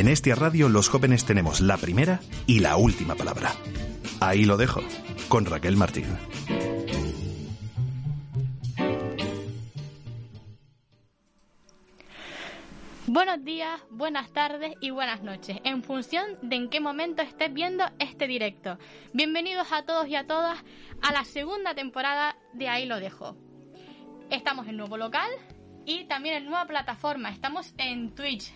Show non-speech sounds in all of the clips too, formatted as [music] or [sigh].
En este radio los jóvenes tenemos la primera y la última palabra. Ahí lo dejo, con Raquel Martín. Buenos días, buenas tardes y buenas noches, en función de en qué momento estés viendo este directo. Bienvenidos a todos y a todas a la segunda temporada de Ahí lo dejo. Estamos en nuevo local y también en nueva plataforma. Estamos en Twitch.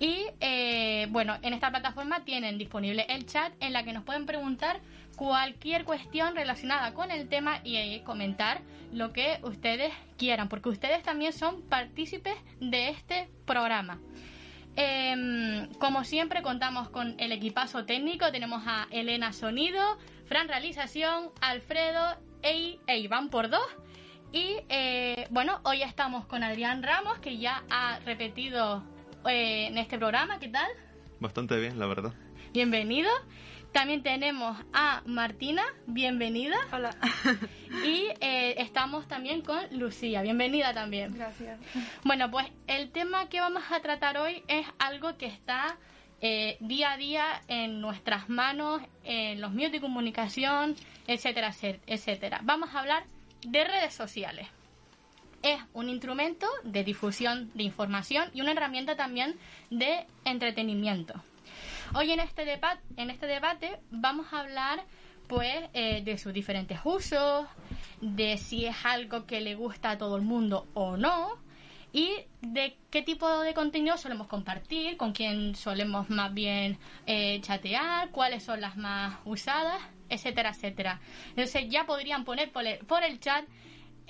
Y eh, bueno, en esta plataforma tienen disponible el chat en la que nos pueden preguntar cualquier cuestión relacionada con el tema y eh, comentar lo que ustedes quieran, porque ustedes también son partícipes de este programa. Em, como siempre contamos con el equipazo técnico, tenemos a Elena Sonido, Fran Realización, Alfredo e, e Iván por dos. Y eh, bueno, hoy estamos con Adrián Ramos, que ya ha repetido eh, en este programa. ¿Qué tal? Bastante bien, la verdad. Bienvenido. También tenemos a Martina, bienvenida. Hola. [laughs] Y eh, estamos también con Lucía, bienvenida también. Gracias. Bueno, pues el tema que vamos a tratar hoy es algo que está eh, día a día en nuestras manos, en los medios de comunicación, etcétera, etcétera. Vamos a hablar de redes sociales. Es un instrumento de difusión de información y una herramienta también de entretenimiento. Hoy en este, debate, en este debate vamos a hablar pues eh, de sus diferentes usos, de si es algo que le gusta a todo el mundo o no, y de qué tipo de contenido solemos compartir, con quién solemos más bien eh, chatear, cuáles son las más usadas, etcétera, etcétera. Entonces ya podrían poner por el, por el chat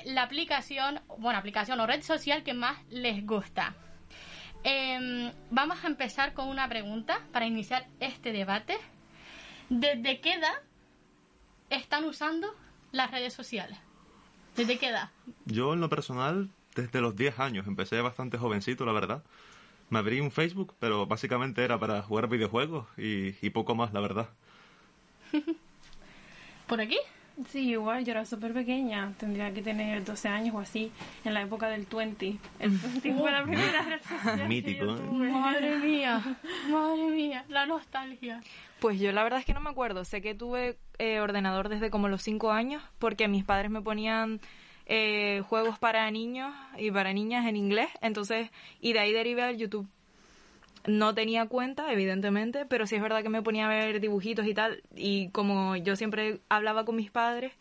la aplicación, bueno, aplicación o red social que más les gusta. Em, vamos a empezar con una pregunta para iniciar este debate. ¿Desde qué edad están usando las redes sociales? ¿Desde qué edad? Yo en lo personal, desde los 10 años, empecé bastante jovencito, la verdad. Me abrí un Facebook, pero básicamente era para jugar videojuegos y, y poco más, la verdad. [laughs] ¿Por aquí? Sí, igual, yo era súper pequeña, tendría que tener 12 años o así, en la época del 20. El 20 fue la [laughs] primera red social Mítico, que yo ¿eh? tuve. Madre mía, madre mía, la nostalgia. Pues yo la verdad es que no me acuerdo. Sé que tuve eh, ordenador desde como los cinco años porque mis padres me ponían eh, juegos para niños y para niñas en inglés. Entonces, y de ahí derivé al YouTube. No tenía cuenta, evidentemente, pero sí es verdad que me ponía a ver dibujitos y tal. Y como yo siempre hablaba con mis padres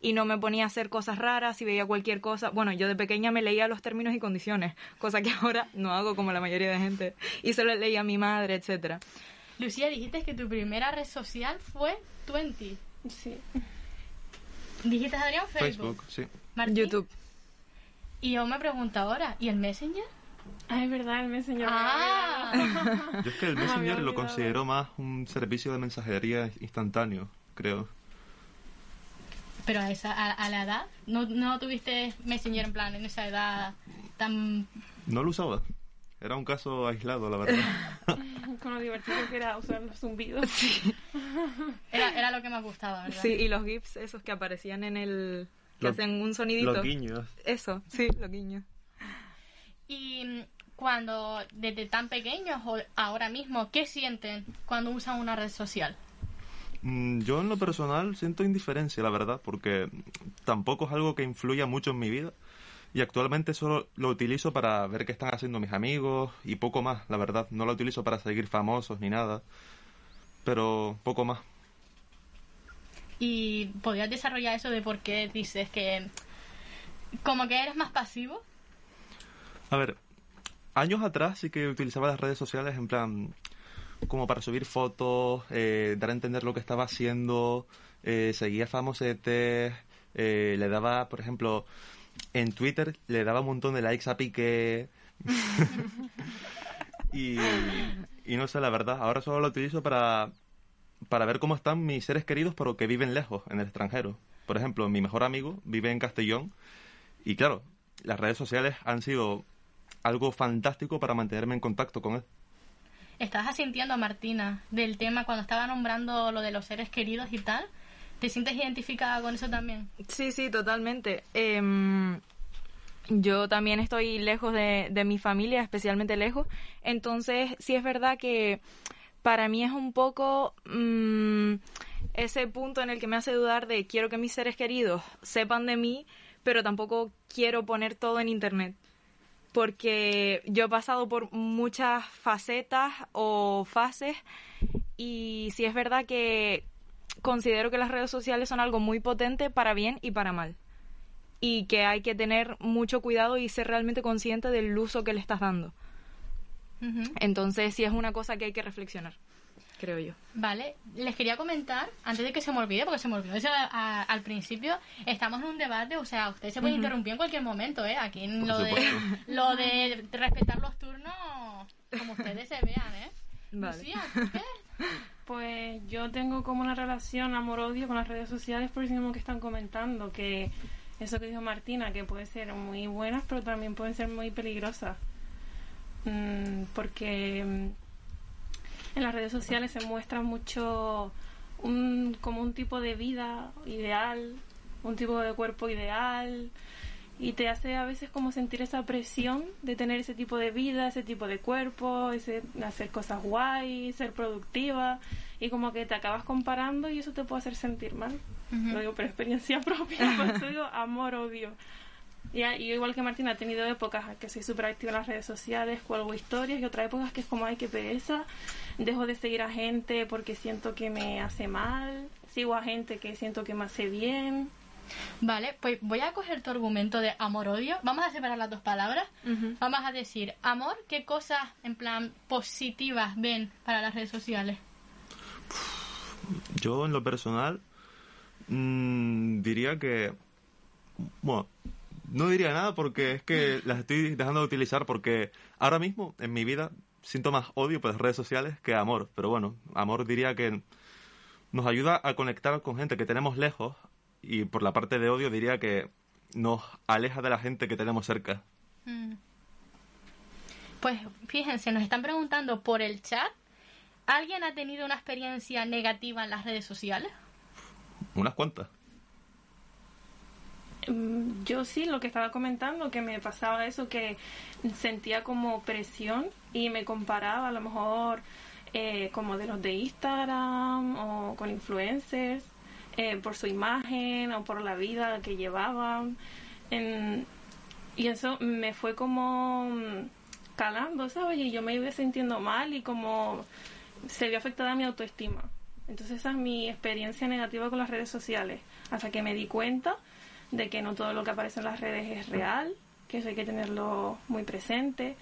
y no me ponía a hacer cosas raras y veía cualquier cosa. Bueno, yo de pequeña me leía los términos y condiciones, cosa que [laughs] ahora no hago como la mayoría de gente. Y solo leía a mi madre, etcétera. Lucía, dijiste que tu primera red social fue 20. Sí. Dijiste, Adrián, Facebook. Facebook, sí. Martín. YouTube. Y yo me pregunto ahora, ¿y el Messenger? Ah, es verdad, el Messenger. Ah. Yo es que el Messenger lo considero más un servicio de mensajería instantáneo, creo. Pero a, esa, a, a la edad, ¿no, ¿no tuviste Messenger en plan en esa edad tan... No lo usaba. Era un caso aislado, la verdad. [laughs] Con lo divertido que era usar los zumbidos. Era, era lo que más gustaba, ¿verdad? Sí, y los GIFs esos que aparecían en el... que Los- hacen un sonidito. Los guiños. Eso, sí, los guiños. Y mm, cuando, desde tan pequeños o ahora mismo, ¿qué sienten cuando usan una red social? Mm, Yo en lo personal siento indiferencia, la verdad, porque tampoco es algo que influya mucho en mi vida. Y actualmente solo lo utilizo para ver qué están haciendo mis amigos y poco más, la verdad. No lo utilizo para seguir famosos ni nada. Pero poco más. ¿Y podrías desarrollar eso de por qué dices que como que eres más pasivo? A ver, años atrás sí que utilizaba las redes sociales en plan como para subir fotos, eh, dar a entender lo que estaba haciendo, eh, seguía famosetes, eh, le daba, por ejemplo, en Twitter le daba un montón de likes a Piqué. [laughs] y, y no sé, la verdad, ahora solo lo utilizo para, para ver cómo están mis seres queridos, pero que viven lejos, en el extranjero. Por ejemplo, mi mejor amigo vive en Castellón y claro, las redes sociales han sido algo fantástico para mantenerme en contacto con él. ¿Estás asintiendo, Martina, del tema cuando estaba nombrando lo de los seres queridos y tal? ¿Te sientes identificada con eso también? Sí, sí, totalmente. Em, yo también estoy lejos de, de, mi familia, especialmente lejos. Entonces, sí es verdad que para mí es un poco mmm, ese punto en el que me hace dudar de quiero que mis seres queridos sepan de mí, pero tampoco quiero poner todo en Internet porque yo he pasado por muchas facetas o fases y sí es verdad que considero que las redes sociales son algo muy potente para bien y para mal y que hay que tener mucho cuidado y ser realmente consciente del uso que le estás dando. Uh -huh. Entonces sí es una cosa que hay que reflexionar creo yo. Vale, les quería comentar, antes de que se me olvide, porque se me olvidó eso a, a, al principio, estamos en un debate, o sea, usted se puede uh -huh. interrumpir en cualquier momento, ¿eh? Aquí en lo de, lo de respetar los turnos, como ustedes se vean, ¿eh? Vale. Lucía, ¿qué? Pues yo tengo como una relación amor-odio con las redes sociales por eso mismo que están comentando, que eso que dijo Martina, que puede ser muy buenas, pero también pueden ser muy peligrosas. Mm, porque en las redes sociales se muestra mucho un, como un tipo de vida ideal, un tipo de cuerpo ideal y te hace a veces como sentir esa presión de tener ese tipo de vida, ese tipo de cuerpo, ese, hacer cosas guay, ser productiva y como que te acabas comparando y eso te puede hacer sentir mal. Uh -huh. Lo digo por experiencia [laughs] propia, por eso [laughs] digo amor-odio. Y, y igual que Martina, he tenido épocas que soy súper activa en las redes sociales, cuelgo historias, y otras épocas que es como, ay, qué pereza, dejo de seguir a gente porque siento que me hace mal, sigo a gente que siento que me hace bien. Vale, pues voy a coger tu argumento de amor-odio. Vamos a separar las dos palabras. Uh -huh. Vamos a decir, amor, ¿qué cosas en plan positivas ven para las redes sociales? Yo, en lo personal, mmm, diría que. Bueno, no diría nada porque es que las estoy dejando de utilizar porque ahora mismo en mi vida siento más odio por las redes sociales que amor. Pero bueno, amor diría que nos ayuda a conectar con gente que tenemos lejos y por la parte de odio diría que nos aleja de la gente que tenemos cerca. Mm. Pues fíjense, nos están preguntando por el chat, ¿alguien ha tenido una experiencia negativa en las redes sociales? Unas cuantas. Mm, Yo sí, lo que estaba comentando, que me pasaba eso, que sentía como presión y me comparaba a lo mejor eh, como de los de Instagram o con influencers eh, por su imagen o por la vida que llevaban. Y eso me fue como calando, ¿sabes? Y yo me iba sintiendo mal y como se vio afectada mi autoestima. Entonces esa es mi experiencia negativa con las redes sociales. Hasta que me di cuenta de que no todo lo que aparece en las redes es real, que eso hay que tenerlo muy presente,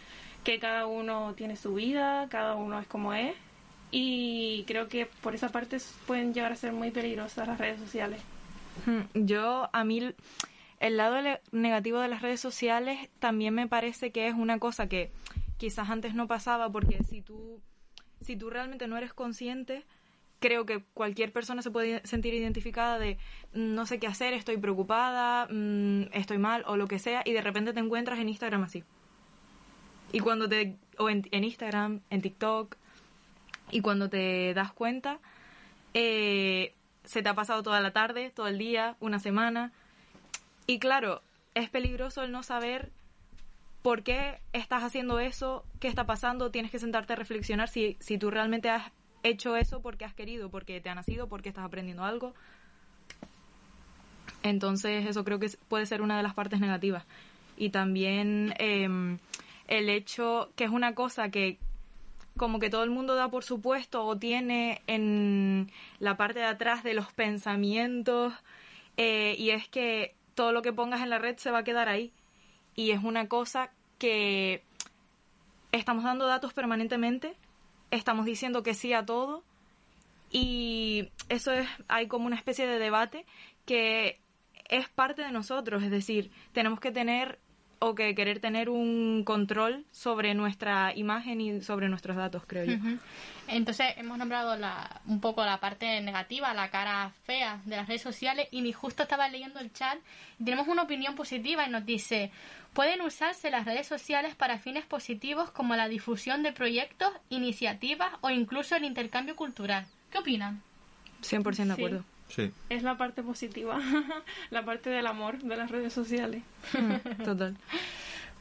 que cada uno tiene su vida, cada uno es como es y creo que por esa parte pueden llegar a ser muy peligrosas las redes sociales. Yo, a mí, el lado negativo de las redes sociales también me parece que es una cosa que quizás antes no pasaba porque si tú, si tú realmente no eres consciente, creo que cualquier persona se puede sentir identificada de no sé qué hacer, estoy preocupada, mmm, estoy mal o lo que sea y de repente te encuentras en Instagram así. Y cuando te, o en, en Instagram, en TikTok, y cuando te das cuenta, eh, se te ha pasado toda la tarde, todo el día, una semana. Y claro, es peligroso el no saber por qué estás haciendo eso, qué está pasando, tienes que sentarte a reflexionar si, si tú realmente has hecho eso porque has querido, porque te ha nacido, porque estás aprendiendo algo. Entonces eso creo que puede ser una de las partes negativas. Y también eh, el hecho que es una cosa que como que todo el mundo da por supuesto o tiene en la parte de atrás de los pensamientos eh, y es que todo lo que pongas en la red se va a quedar ahí y es una cosa que estamos dando datos permanentemente estamos diciendo que sí a todo. Y eso es hay como una especie de debate que es parte de nosotros, es decir, tenemos que tener o que querer tener un control sobre nuestra imagen y sobre nuestros datos, creo yo. Entonces hemos nombrado la, un poco la parte negativa, la cara fea de las redes sociales y ni justo estaba leyendo el chat y tenemos una opinión positiva y nos dice, pueden usarse las redes sociales para fines positivos como la difusión de proyectos, iniciativas o incluso el intercambio cultural. ¿Qué opinan? 100% de acuerdo. Sí. Es la parte positiva, [laughs] la parte del amor de las redes sociales. Mm, Total. [laughs]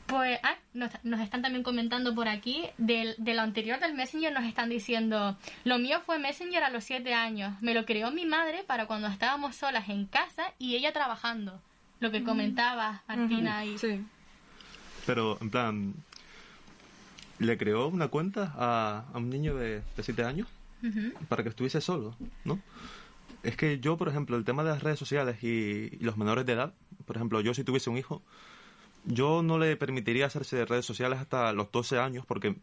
Pues ah, nos, nos están también comentando por aquí, del, de lo anterior del Messenger nos están diciendo, lo mío fue Messenger a los 7 años, me lo creó mi madre para cuando estábamos solas en casa y ella trabajando, lo que comentaba Martina ahí. Sí. Pero, en plan, ¿le creó una cuenta a, a un niño de, de 7 años? Para que estuviese solo, ¿no? Es que yo, por ejemplo, el tema de las redes sociales y, y los menores de edad, por ejemplo, yo si tuviese un hijo, yo no le permitiría hacerse de redes sociales hasta los 12 años porque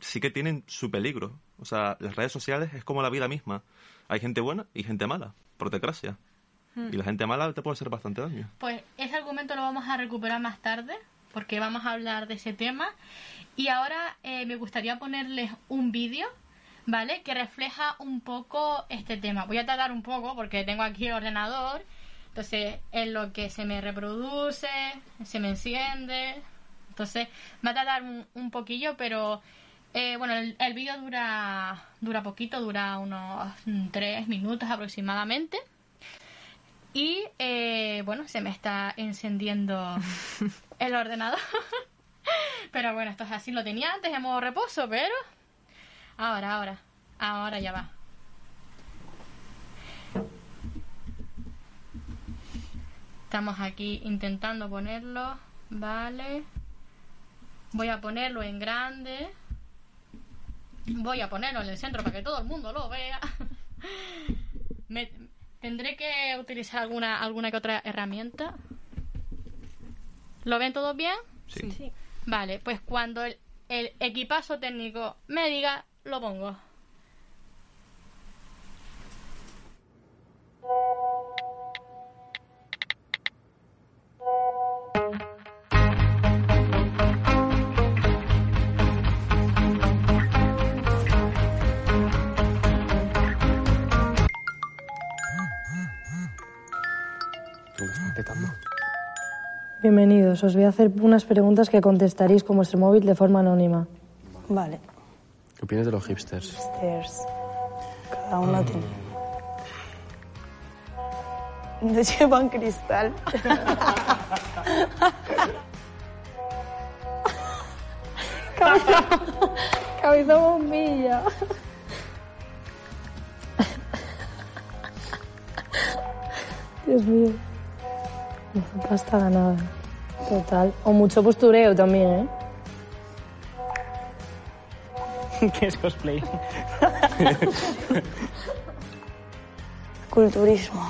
sí que tienen su peligro. O sea, las redes sociales es como la vida misma. Hay gente buena y gente mala, por desgracia. Y la gente mala te puede hacer bastante daño. Pues ese argumento lo vamos a recuperar más tarde, porque vamos a hablar de ese tema. Y ahora eh, me gustaría ponerles un vídeo, ¿vale? Que refleja un poco este tema. Voy a tardar un poco porque tengo aquí el ordenador. Entonces, en lo que se me reproduce, se me enciende. Entonces, va a tardar un, un poquillo, pero eh, bueno, el, el vídeo dura, dura poquito, dura unos mm, tres minutos aproximadamente. Y eh, bueno, se me está encendiendo [laughs] el ordenador. [laughs] pero bueno, esto es así, lo tenía antes en modo reposo, pero ahora, ahora, ahora ya va. Estamos aquí intentando ponerlo, vale. Voy a ponerlo en grande. Voy a ponerlo en el centro para que todo el mundo lo vea. [laughs] Me- tendré que utilizar alguna alguna que otra herramienta. ¿Lo ven todos bien? Sí. Vale, pues cuando el, el equipazo técnico me diga, lo pongo. Bienvenidos. Os voy a hacer unas preguntas que contestaréis con vuestro móvil de forma anónima. Vale. ¿Qué opinas de los hipsters? Stairs. Cada uno tiene. No llevan cristal. cabeza, [laughs] cabeza bombilla. Dios mío. No pasta ganada. Total. O mucho postureo también, ¿eh? [laughs] ¿Qué es cosplay? [laughs] Culturismo.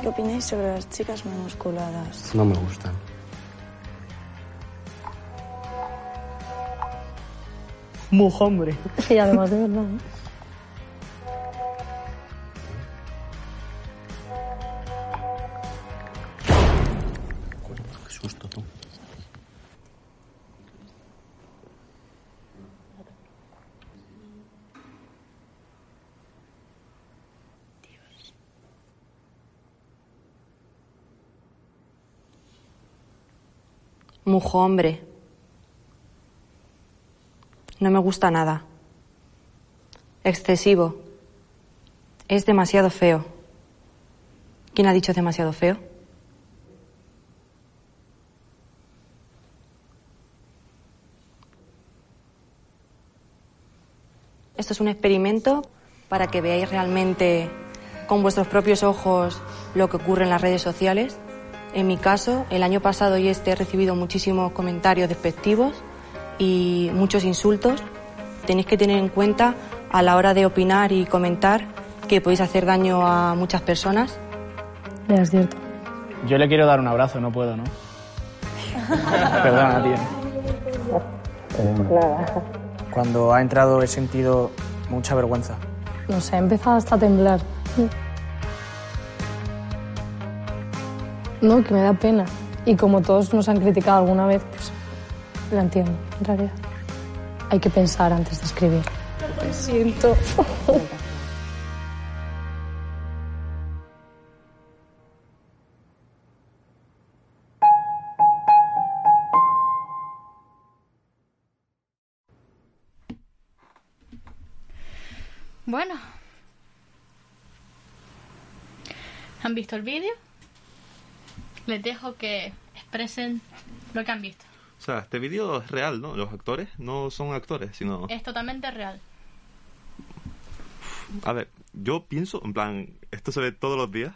¿Qué opináis sobre las chicas muy musculadas? No me gustan. Mujombre. Y además de verdad, ¿eh? Mujo hombre. No me gusta nada. Excesivo. Es demasiado feo. ¿Quién ha dicho demasiado feo? Esto es un experimento para que veáis realmente con vuestros propios ojos lo que ocurre en las redes sociales. En mi caso, el año pasado y este he recibido muchísimos comentarios despectivos y muchos insultos. Tenéis que tener en cuenta a la hora de opinar y comentar que podéis hacer daño a muchas personas. Ya es cierto. Yo le quiero dar un abrazo, no puedo, ¿no? [laughs] Perdona, tío. Cuando ha entrado he sentido mucha vergüenza. No sé, he empezado hasta a temblar. No, que me da pena. Y como todos nos han criticado alguna vez, pues la entiendo, en realidad. Hay que pensar antes de escribir. Lo siento. Bueno. ¿Han visto el vídeo? Les dejo que expresen lo que han visto. O sea, este vídeo es real, ¿no? Los actores no son actores, sino... Es totalmente real. A ver, yo pienso, en plan, esto se ve todos los días.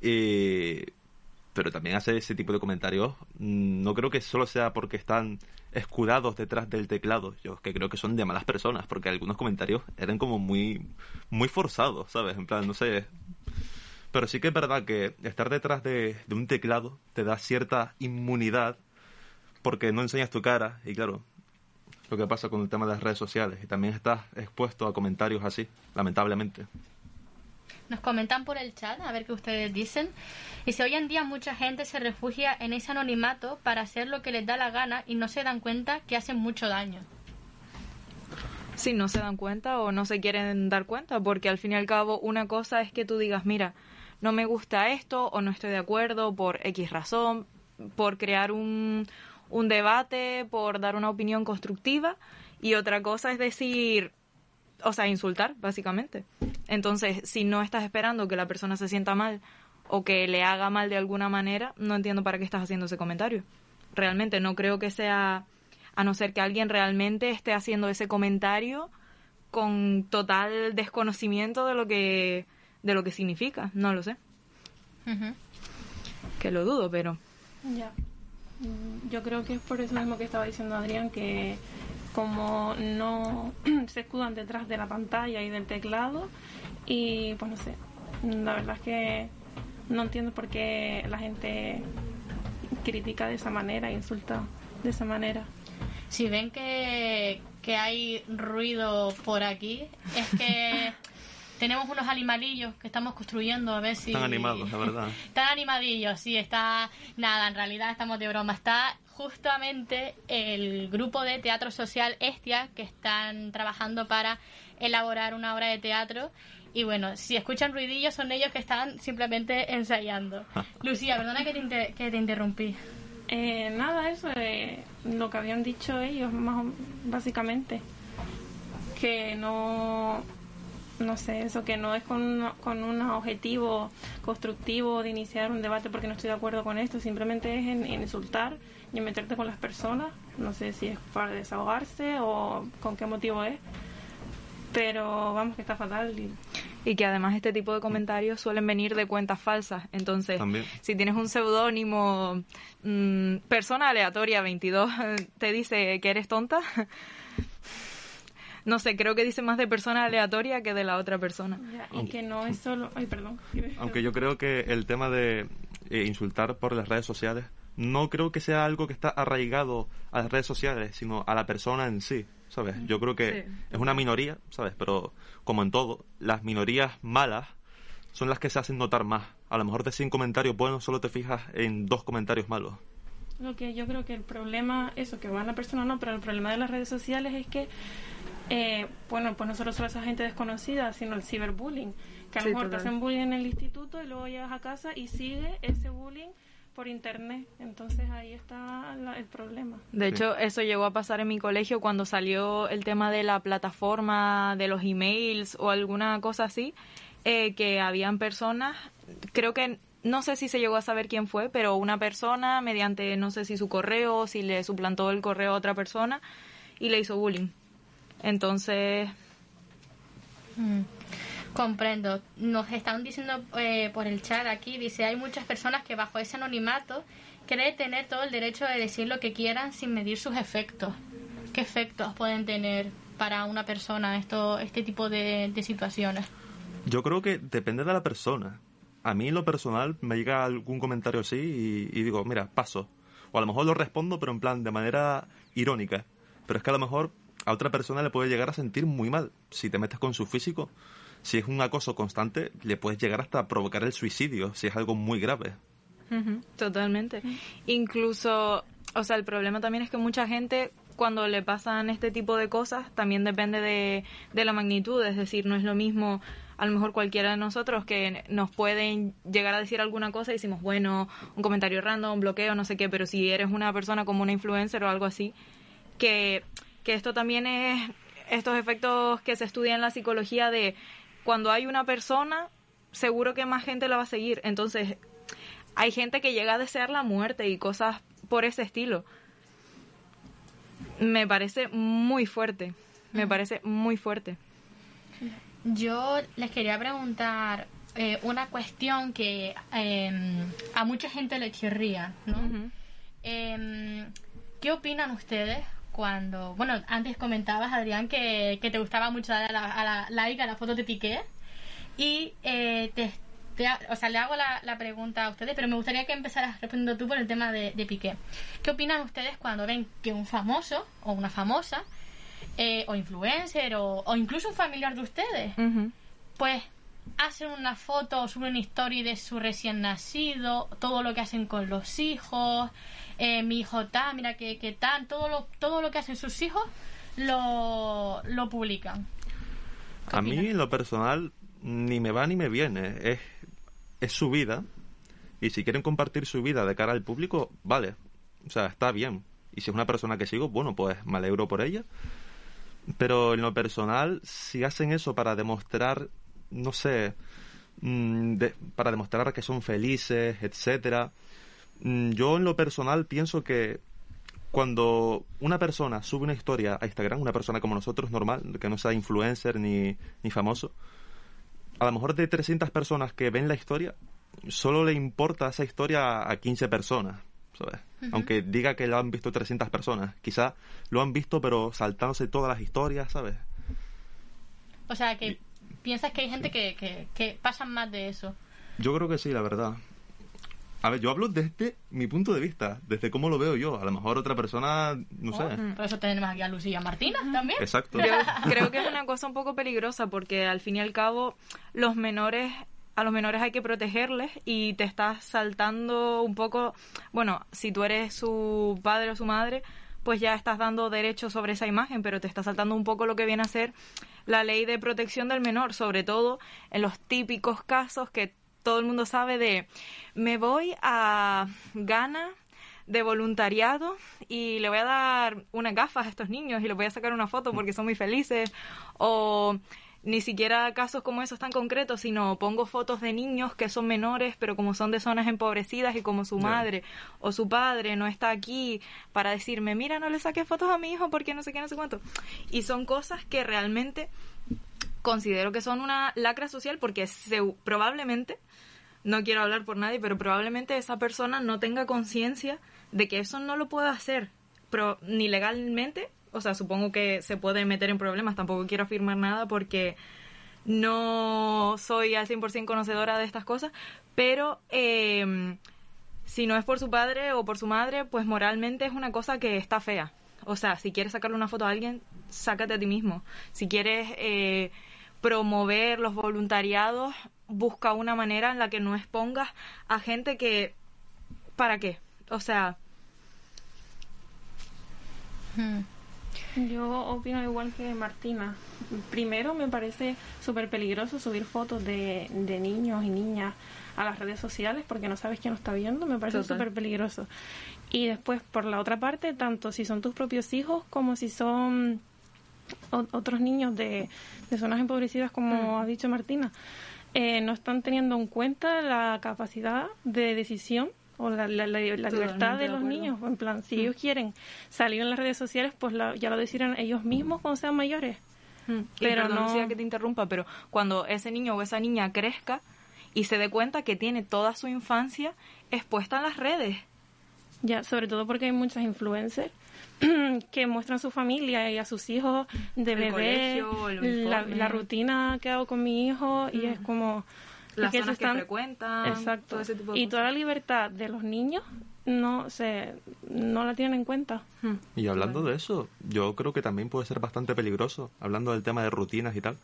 eh, pero también hace ese tipo de comentarios. mm, No creo que solo sea porque están escudados detrás del teclado. Yo que creo que son de malas personas, porque algunos comentarios eran como muy, muy forzados, ¿sabes? En plan, no sé. Pero sí que es verdad que estar detrás de, de un teclado te da cierta inmunidad porque no enseñas tu cara y claro, lo que pasa con el tema de las redes sociales y también estás expuesto a comentarios así, lamentablemente. Nos comentan por el chat a ver qué ustedes dicen. Y si hoy en día mucha gente se refugia en ese anonimato para hacer lo que les da la gana y no se dan cuenta que hacen mucho daño. Sí, no se dan cuenta o no se quieren dar cuenta, porque al fin y al cabo una cosa es que tú digas, mira, no me gusta esto o no estoy de acuerdo por X razón, por crear un, un debate, por dar una opinión constructiva, y otra cosa es decir, o sea, insultar, básicamente. Entonces, si no estás esperando que la persona se sienta mal o que le haga mal de alguna manera, no entiendo para qué estás haciendo ese comentario. Realmente no creo que sea, a no ser que alguien realmente esté haciendo ese comentario con total desconocimiento de lo que de lo que significa, no lo sé. Que lo dudo, pero Ya. Mm, Yo creo que es por eso mismo que estaba diciendo Adrián, que como no [clears throat] se escudan detrás de la pantalla y del teclado, y pues no sé, la verdad es que no entiendo por qué la gente critica de esa manera, insulta de esa manera. Si ven que, que hay ruido por aquí, es que [laughs] tenemos unos animalillos que estamos construyendo a ver si... Están animados, la verdad. [laughs] Están animadillos, sí, está... Nada, en realidad estamos de broma. Está justamente el grupo de teatro social Estia que están trabajando para elaborar una obra de teatro. Y bueno, si escuchan ruidillos son ellos que están simplemente ensayando. Lucía, perdona que te, inter- que te interrumpí. Eh, nada, eso es lo que habían dicho ellos, más o- básicamente. Que no, no sé, eso que no es con, una- con un objetivo constructivo de iniciar un debate porque no estoy de acuerdo con esto, simplemente es en, en insultar y en meterte con las personas. No sé si es para desahogarse o con qué motivo es, pero vamos, que está fatal. Y, y que además este tipo de comentarios suelen venir de cuentas falsas. Entonces, También. si tienes un seudónimo, mm, persona aleatoria 22, [laughs] te dice que eres tonta. No sé, creo que dice más de persona aleatoria que de la otra persona. ya, y que no es solo... Ay, perdón. Aunque yo creo que el tema de eh, insultar por las redes sociales no creo que sea algo que está arraigado a las redes sociales, sino a la persona en sí, ¿sabes? Yo creo que Sí. es una minoría, ¿sabes? Pero como en todo, las minorías malas son las que se hacen notar más. A lo mejor de 100 comentarios buenos solo te fijas en dos comentarios malos. Lo que yo creo que el problema, eso, que va a la persona no, pero el problema de las redes sociales es que, eh, bueno, pues no solo son esa gente desconocida, sino el ciberbullying. Que a lo Sí, mejor te hacen bullying en el instituto y luego llegas a casa y sigue ese bullying por internet. Entonces ahí está la- el problema. De hecho, eso llegó a pasar en mi colegio cuando salió el tema de la plataforma, de los emails o alguna cosa así, eh, que habían personas, creo que no sé si se llegó a saber quién fue, pero una persona mediante no sé si su correo, si le suplantó el correo a otra persona y le hizo bullying. Entonces, Mm, Comprendo. Nos están diciendo eh, por el chat aquí, dice, hay muchas personas que bajo ese anonimato creen tener todo el derecho de decir lo que quieran sin medir sus efectos. ¿Qué efectos pueden tener para una persona esto, este tipo de, de situaciones? Yo creo que depende de la persona. A mí, en lo personal, me llega algún comentario así y, y digo, mira, paso. O a lo mejor lo respondo, pero en plan, de manera irónica. Pero es que a lo mejor a otra persona le puede llegar a sentir muy mal. Si te metes con su físico, si es un acoso constante, le puedes llegar hasta a provocar el suicidio, si es algo muy grave. Totalmente. Incluso, o sea, el problema también es que mucha gente cuando le pasan este tipo de cosas también depende de, de la magnitud, es decir, no es lo mismo a lo mejor cualquiera de nosotros que nos pueden llegar a decir alguna cosa y decimos, bueno, un comentario random, bloqueo, no sé qué, pero si eres una persona como una influencer o algo así, que, que esto también es estos efectos que se estudian en la psicología de cuando hay una persona, seguro que más gente la va a seguir. Entonces, hay gente que llega a desear la muerte y cosas por ese estilo. Me parece muy fuerte. Me parece muy fuerte. Yo les quería preguntar eh, una cuestión que eh, a mucha gente le chirría, ¿no? Eh, ¿Qué opinan ustedes cuando, bueno, antes comentabas, Adrián, que, que te gustaba mucho dar a la, a la like a la foto de Piqué y eh, te, o sea, le hago la, la pregunta a ustedes, pero me gustaría que empezaras respondiendo tú por el tema de, de Piqué. ¿Qué opinan ustedes cuando ven que un famoso o una famosa eh, o influencer o, o incluso un familiar de ustedes pues hacen una foto, suben una historia de su recién nacido, todo lo que hacen con los hijos, eh, mi hijo está, mira que, que tal, todo lo, todo lo que hacen sus hijos lo, lo publican. A mí, en lo personal, ni me va ni me viene. Es, es su vida. Y si quieren compartir su vida de cara al público, vale. O sea, está bien. Y si es una persona que sigo, bueno, pues me alegro por ella. Pero en lo personal, si hacen eso para demostrar, no sé, mm, de- para demostrar que son felices, etcétera, mm, yo en lo personal pienso que cuando una persona sube una historia a Instagram, una persona como nosotros, normal, que no sea influencer ni, ni famoso, a lo mejor de 300 personas que ven la historia, solo le importa esa historia a 15 personas, ¿sabes? Aunque diga que lo han visto 300 personas, quizá lo han visto pero saltándose todas las historias, ¿sabes? O sea, que piensas que hay gente que, que, que pasan más de eso. Yo creo que sí, la verdad. A ver, yo hablo desde mi punto de vista, desde cómo lo veo yo. A lo mejor otra persona, no sé. Por eso tenemos aquí a Lucía Martina también. Exacto. Yo [laughs] creo que es una cosa un poco peligrosa porque al fin y al cabo los menores a los menores hay que protegerles y te estás saltando un poco, bueno, si tú eres su padre o su madre, pues ya estás dando derecho sobre esa imagen, pero te está saltando un poco lo que viene a ser la ley de protección del menor, sobre todo en los típicos casos que todo el mundo sabe de me voy a Ghana de voluntariado y le voy a dar unas gafas a estos niños y les voy a sacar una foto porque son muy felices o ni siquiera casos como esos tan concretos, sino pongo fotos de niños que son menores, pero como son de zonas empobrecidas y como su madre o su padre no está aquí para decirme, mira, no le saques fotos a mi hijo porque no sé qué, no sé cuánto. Y son cosas que realmente considero que son una lacra social porque se, probablemente, no quiero hablar por nadie, pero probablemente esa persona no tenga conciencia de que eso no lo puede hacer, pero ni legalmente, o sea, supongo que se puede meter en problemas, tampoco quiero afirmar nada porque no soy al 100% conocedora de estas cosas, pero eh, si no es por su padre o por su madre, pues moralmente es una cosa que está fea. O sea, si quieres sacarle una foto a alguien, sácate a ti mismo. Si quieres eh, promover los voluntariados, busca una manera en la que no expongas a gente que... ¿Para qué? O sea, Yo opino igual que Martina. Primero me parece súper peligroso subir fotos de, de niños y niñas a las redes sociales porque no sabes quién lo está viendo. Me parece súper peligroso. Y después, por la otra parte, tanto si son tus propios hijos como si son otros niños de, de zonas empobrecidas, como ha dicho Martina, eh, no están teniendo en cuenta la capacidad de decisión o la, la- la- libertad de de los niños. En plan, si Mm. ellos quieren salir en las redes sociales, pues la- ya lo decidirán ellos mismos cuando sean mayores. pero Pero no no... Que te interrumpa, pero cuando ese niño o esa niña crezca y se dé cuenta que tiene toda su infancia expuesta en las redes. Ya, sobre todo porque hay muchas influencers [clears throat] que muestran su familia y a sus hijos de El bebé, colegio, la, rutina que hago con mi hijo y es como... Las zonas se que están- frecuentan, Exacto. todo ese tipo de y cosas. toda la libertad de los niños no se no la tienen en cuenta. Y hablando de eso, yo creo que también puede ser bastante peligroso, hablando del tema de rutinas y tal,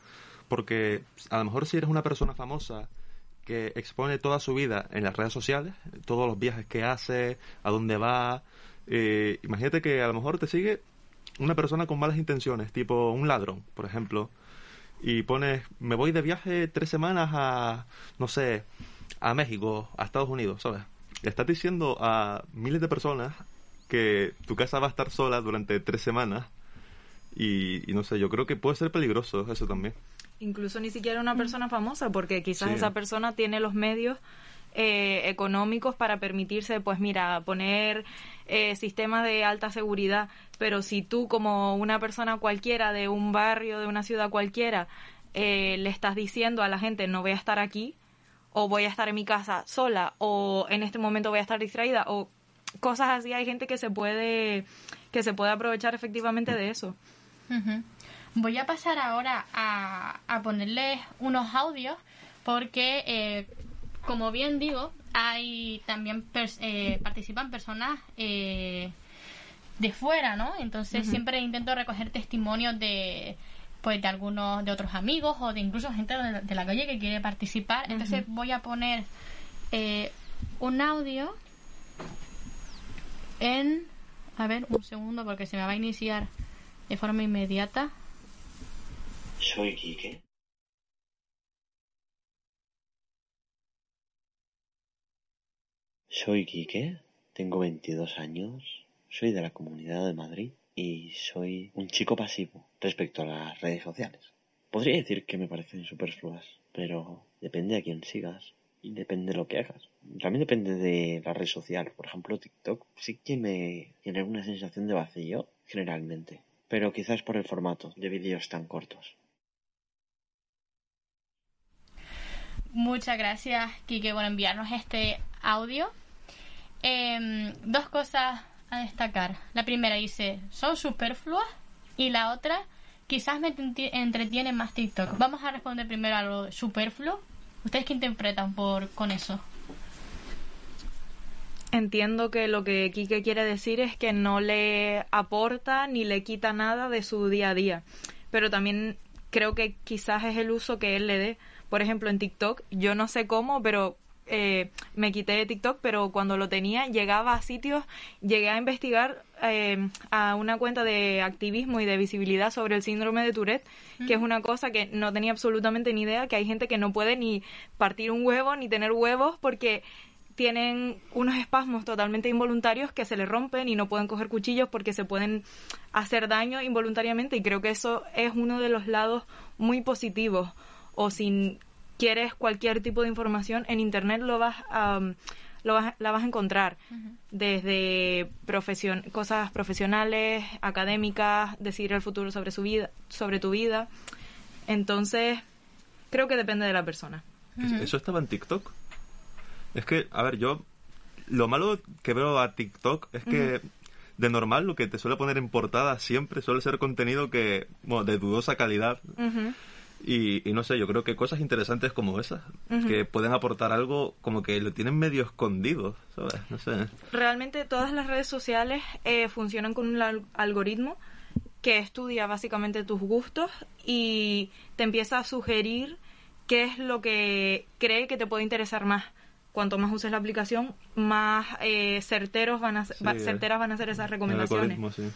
porque a lo mejor si eres una persona famosa que expone toda su vida en las redes sociales, todos los viajes que hace, a dónde va. Eh, imagínate que a lo mejor te sigue una persona con malas intenciones, tipo un ladrón, por ejemplo, y pones, me voy de viaje tres semanas a, no sé, a México, a Estados Unidos, ¿sabes? Estás diciendo a miles de personas que tu casa va a estar sola durante tres semanas y, y no sé, yo creo que puede ser peligroso eso también. Incluso ni siquiera una persona famosa, porque quizás Sí. esa persona tiene los medios eh, económicos para permitirse, pues mira, poner eh, sistemas de alta seguridad, pero si tú como una persona cualquiera de un barrio, de una ciudad cualquiera, eh, le estás diciendo a la gente no voy a estar aquí, o voy a estar en mi casa sola, o en este momento voy a estar distraída, o cosas así, hay gente que se puede, que se puede aprovechar efectivamente de eso. Voy a pasar ahora a, a ponerles unos audios porque, eh, como bien digo, hay también pers- eh, participan personas eh, de fuera, ¿no? Entonces siempre intento recoger testimonios de pues de algunos de otros amigos o de incluso gente de la, de la calle que quiere participar. Entonces voy a poner eh, un audio en a ver un segundo porque se me va a iniciar de forma inmediata. Soy Quique. Soy Quique, tengo 22 años, soy de la Comunidad de Madrid y soy un chico pasivo respecto a las redes sociales. Podría decir que me parecen superfluas, pero depende a quién sigas y depende de lo que hagas. También depende de la red social. Por ejemplo, TikTok sí que me genera una sensación de vacío generalmente, pero quizás por el formato de vídeos tan cortos. Muchas gracias, Kike, por enviarnos este audio. Em, dos cosas a destacar. La primera dice, son superfluas. Y la otra, quizás me entretiene más TikTok. Vamos a responder primero a lo superfluo. ¿Ustedes qué interpretan por con eso? Entiendo que lo que Quique quiere decir es que no le aporta ni le quita nada de su día a día. Pero también creo que quizás es el uso que él le dé. Por ejemplo, en TikTok, yo no sé cómo, pero eh, me quité de TikTok, pero cuando lo tenía llegaba a sitios, llegué a investigar eh, a una cuenta de activismo y de visibilidad sobre el síndrome de Tourette, que es una cosa que no tenía absolutamente ni idea, que hay gente que no puede ni partir un huevo ni tener huevos porque tienen unos espasmos totalmente involuntarios que se les rompen y no pueden coger cuchillos porque se pueden hacer daño involuntariamente y creo que eso es uno de los lados muy positivos o si quieres cualquier tipo de información en internet lo vas a lo vas, la vas a encontrar desde profesion, cosas profesionales, académicas, decidir el futuro sobre su vida, sobre tu vida. Entonces, creo que depende de la persona. ¿Eso estaba en TikTok? Es que, a ver, yo. Lo malo que veo a TikTok es que. De normal, lo que te suele poner en portada siempre suele ser contenido que, bueno, de dudosa calidad. Y, y no sé, yo creo que cosas interesantes como esas, que pueden aportar algo como que lo tienen medio escondido, ¿sabes? No sé. Realmente todas las redes sociales eh, funcionan con un al- algoritmo que estudia básicamente tus gustos y te empieza a sugerir qué es lo que cree que te puede interesar más. Cuanto más uses la aplicación, más eh, certeros van a, Sí, va- certeras van a ser esas recomendaciones. sí.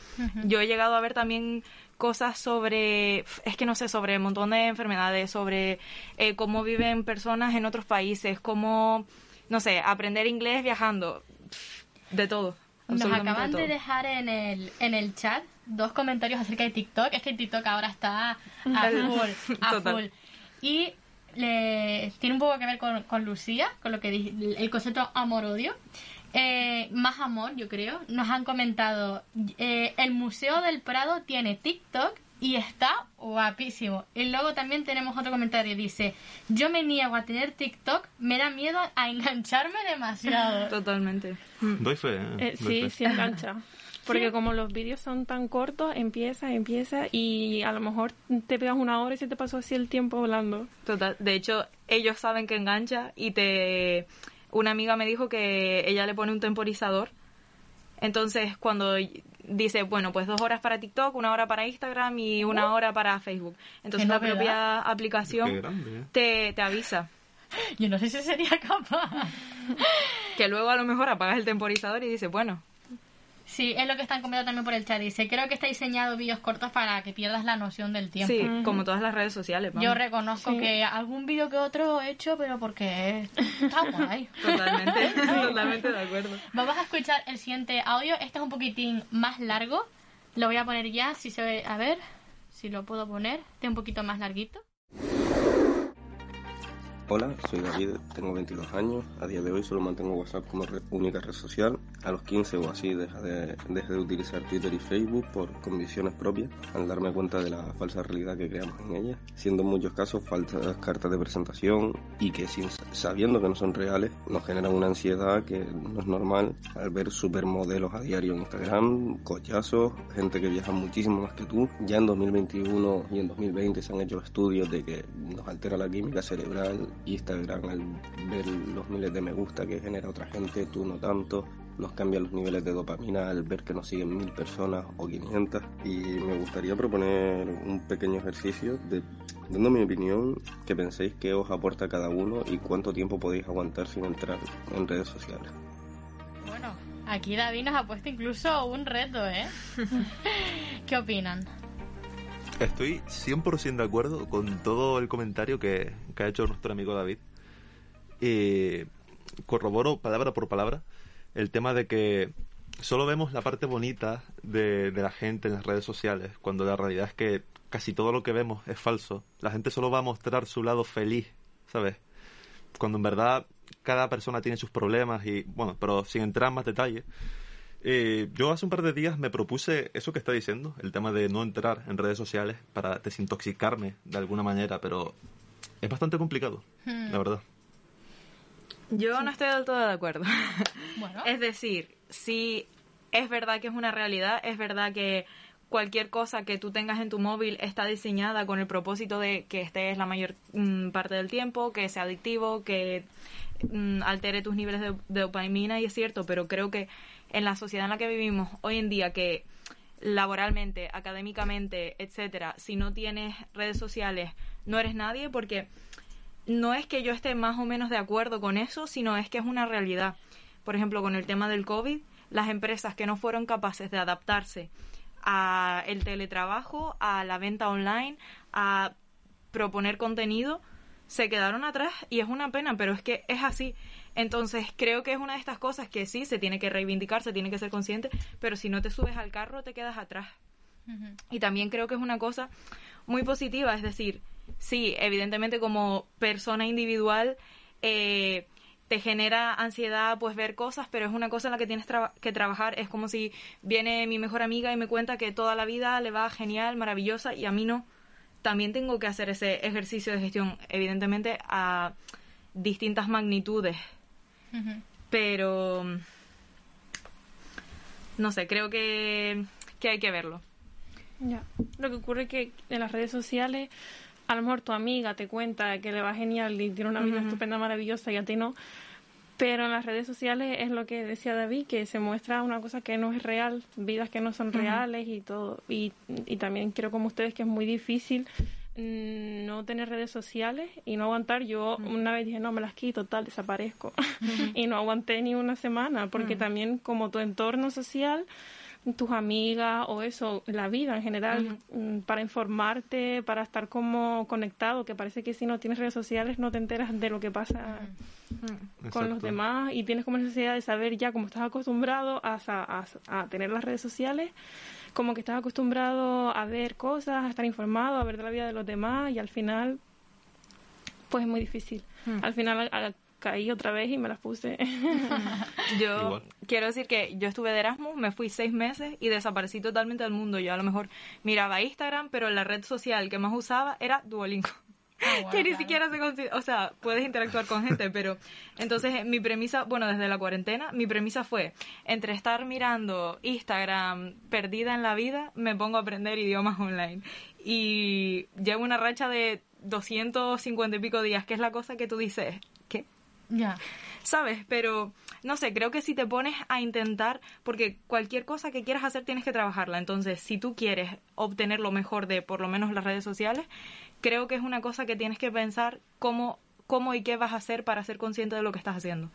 Yo he llegado a ver también cosas sobre, es que no sé, sobre un montón de enfermedades, sobre eh, cómo viven personas en otros países, cómo, no sé, aprender inglés viajando, de todo. Nos acaban de dejar en el, en el chat dos comentarios acerca de TikTok. Es que TikTok ahora está a [laughs] full, a full. Y le, tiene un poco que ver con, con Lucía, con lo que el concepto amor-odio. Eh, más amor, yo creo. Nos han comentado, eh, el Museo del Prado tiene TikTok y está guapísimo. Y luego también tenemos otro comentario, dice, yo me niego a tener TikTok, me da miedo a engancharme demasiado. [laughs] Totalmente. Doy fe, ¿eh? Eh, Doy sí, fe. sí engancha. [laughs] Porque Sí. como los vídeos son tan cortos, empieza, empieza y a lo mejor te pegas una hora y se te pasó así el tiempo volando. Total. De hecho, ellos saben que engancha y te... Una amiga me dijo que ella le pone un temporizador. Entonces, cuando dice, bueno, pues dos horas para TikTok, una hora para Instagram y una hora para Facebook. Entonces, la propia aplicación grande, ¿eh? te, te avisa. Yo no sé si sería capaz. Que luego a lo mejor apagas el temporizador y dices, bueno, Sí, es lo que están comentando también por el chat. Dice, creo que está diseñado vídeos cortos para que pierdas la noción del tiempo. sí, como todas las redes sociales. vamos. Yo reconozco Sí. que algún vídeo que otro he hecho, pero porque está [laughs] guay. Totalmente, [laughs] totalmente de acuerdo. Vamos a escuchar el siguiente audio. Este es un poquitín más largo. Lo voy a poner ya, si se ve. A ver si lo puedo poner. Este es un poquito más larguito. Hola, soy David, tengo 22 años. A día de hoy solo mantengo WhatsApp como única red social. A los 15 o así dejé de, dejé de utilizar Twitter y Facebook por convicciones propias, al darme cuenta de la falsa realidad que creamos en ellas, siendo en muchos casos falsas cartas de presentación y que sin, sabiendo que no son reales nos generan una ansiedad que no es normal al ver supermodelos a diario en Instagram, cochazos, gente que viaja muchísimo más que tú. Ya en 2021 y en 2020 se han hecho estudios de que nos altera la química cerebral, Instagram al ver los miles de me gusta que genera otra gente, tú no tanto, nos cambia los niveles de dopamina al ver que nos siguen mil personas o 500 y me gustaría proponer un pequeño ejercicio de dando mi opinión que penséis qué os aporta cada uno y cuánto tiempo podéis aguantar sin entrar en redes sociales. Bueno, aquí David nos ha puesto incluso un reto, ¿eh? [laughs] ¿Qué opinan? Estoy 100% de acuerdo con todo el comentario que, que ha hecho nuestro amigo David. Y corroboro palabra por palabra el tema de que solo vemos la parte bonita de, de la gente en las redes sociales, cuando la realidad es que casi todo lo que vemos es falso. La gente solo va a mostrar su lado feliz, ¿sabes? Cuando en verdad cada persona tiene sus problemas y, bueno, pero sin entrar en más detalle. Eh, yo hace un par de días me propuse eso que está diciendo, el tema de no entrar en redes sociales para desintoxicarme de alguna manera, pero es bastante complicado, Hmm. la verdad. Yo no estoy del todo de acuerdo. [laughs] Bueno, Es decir, si es verdad que es una realidad, es verdad que cualquier cosa que tú tengas en tu móvil está diseñada con el propósito de que estés la mayor mm, parte del tiempo, que sea adictivo, que mm, altere tus niveles de, de dopamina y es cierto, pero creo que en la sociedad en la que vivimos hoy en día que laboralmente, académicamente, etcétera, si no tienes redes sociales, no eres nadie porque no es que yo esté más o menos de acuerdo con eso, sino es que es una realidad. Por ejemplo, con el tema del COVID, las empresas que no fueron capaces de adaptarse a el teletrabajo, a la venta online, a proponer contenido, se quedaron atrás y es una pena, pero es que es así. Entonces, creo que es una de estas cosas que sí, se tiene que reivindicar, se tiene que ser consciente, pero si no te subes al carro, te quedas atrás. Y también creo que es una cosa muy positiva, es decir, sí, evidentemente como persona individual eh, te genera ansiedad pues ver cosas, pero es una cosa en la que tienes que trabajar. Es como si viene mi mejor amiga y me cuenta que toda la vida le va genial, maravillosa y a mí no. También tengo que hacer ese ejercicio de gestión, evidentemente a distintas magnitudes, pero no sé, creo que, que hay que verlo. Ya. Lo que ocurre es que en las redes sociales, a lo mejor tu amiga te cuenta que le va genial y tiene una vida estupenda, maravillosa y a ti no. Pero en las redes sociales es lo que decía David, que se muestra una cosa que no es real, vidas que no son reales y todo. Y, y también creo como ustedes que es muy difícil no tener redes sociales y no aguantar. Yo una vez dije, no, me las quito, tal, desaparezco. [laughs] y no aguanté ni una semana, porque Ujú. también como tu entorno social tus amigas o eso, la vida en general, mm, para informarte, para estar como conectado, que parece que si no tienes redes sociales no te enteras de lo que pasa con los demás y tienes como necesidad de saber ya como estás acostumbrado a, a, a tener las redes sociales, como que estás acostumbrado a ver cosas, a estar informado, a ver de la vida de los demás y al final pues es muy difícil. Al final a- a- caí otra vez y me las puse. [laughs] Yo Igual. quiero decir que yo estuve de Erasmus, me fui seis meses y desaparecí totalmente del mundo. Yo a lo mejor miraba Instagram, pero la red social que más usaba era Duolingo. [laughs] que ni siquiera se considera, o sea, puedes interactuar con gente, pero entonces eh, mi premisa, bueno, desde la cuarentena, mi premisa fue, entre estar mirando Instagram perdida en la vida, me pongo a aprender idiomas online. Y llevo una racha de 250 y pico días, que es la cosa que tú dices, ¿qué? Ya. ¿Sabes? Pero no sé, creo que si te pones a intentar, porque cualquier cosa que quieras hacer tienes que trabajarla. Entonces, si tú quieres obtener lo mejor de por lo menos las redes sociales, creo que es una cosa que tienes que pensar cómo cómo y qué vas a hacer para ser consciente de lo que estás haciendo.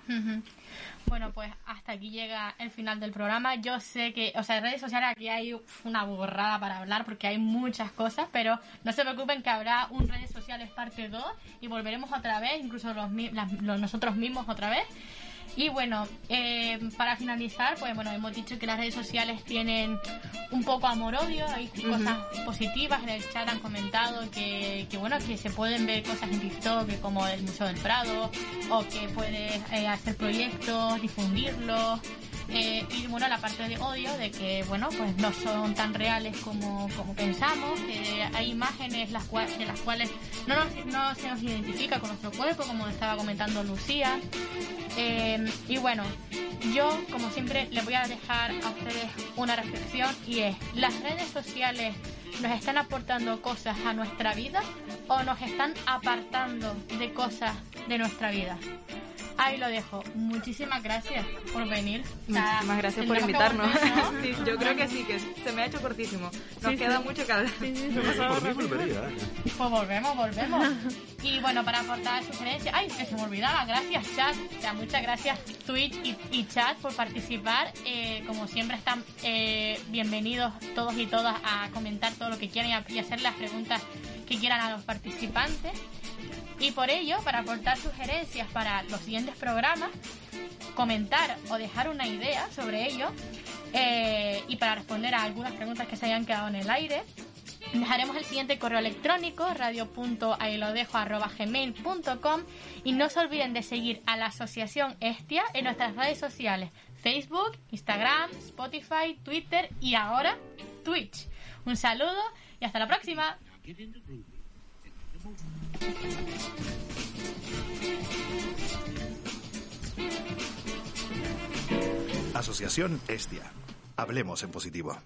Bueno, pues hasta aquí llega el final del programa. Yo sé que, o sea, en redes sociales aquí hay una borrada para hablar porque hay muchas cosas, pero no se preocupen que habrá un redes sociales parte 2 y volveremos otra vez, incluso los, las- nosotros mismos otra vez. Y bueno, eh, para finalizar, pues bueno, hemos dicho que las redes sociales tienen un poco amor-odio, hay cosas positivas, en el chat han comentado que, que bueno, que se pueden ver cosas en TikTok como el Museo del Prado, o que puedes eh, hacer proyectos, difundirlos, eh, y bueno, la parte de odio, de que bueno, pues no son tan reales como, como pensamos, que hay imágenes las cuales, de las cuales no, nos- no se nos identifica con nuestro cuerpo, como estaba comentando Lucía. Eh, y bueno, yo como siempre les voy a dejar a ustedes una reflexión y es, ¿las redes sociales nos están aportando cosas a nuestra vida o nos están apartando de cosas de nuestra vida? Ahí lo dejo. Muchísimas gracias por venir. Muchísimas gracias por invitarnos. volver, [laughs] ¿no? Sí, yo creo que sí, que se me ha hecho cortísimo. Nos Sí, queda sí. mucho que hablar. Por mí volvería, ¿eh? Pues volvemos, volvemos. Y bueno, para aportar sugerencias, ay, que se me olvidaba, gracias chat, o sea, muchas gracias Twitch y, y chat por participar. Eh, como siempre están eh, bienvenidos todos y todas a comentar todo lo que quieran y a- y hacer las preguntas que quieran a los participantes. Y por ello, para aportar sugerencias para los siguientes programas, comentar o dejar una idea sobre ello eh, y para responder a algunas preguntas que se hayan quedado en el aire, dejaremos el siguiente correo electrónico radio.ailodejo.gmail.com y no se olviden de seguir a la asociación Estia en nuestras redes sociales Facebook, Instagram, Spotify, Twitter y ahora Twitch. Un saludo y hasta la próxima. Asociación Estia. Hablemos en positivo.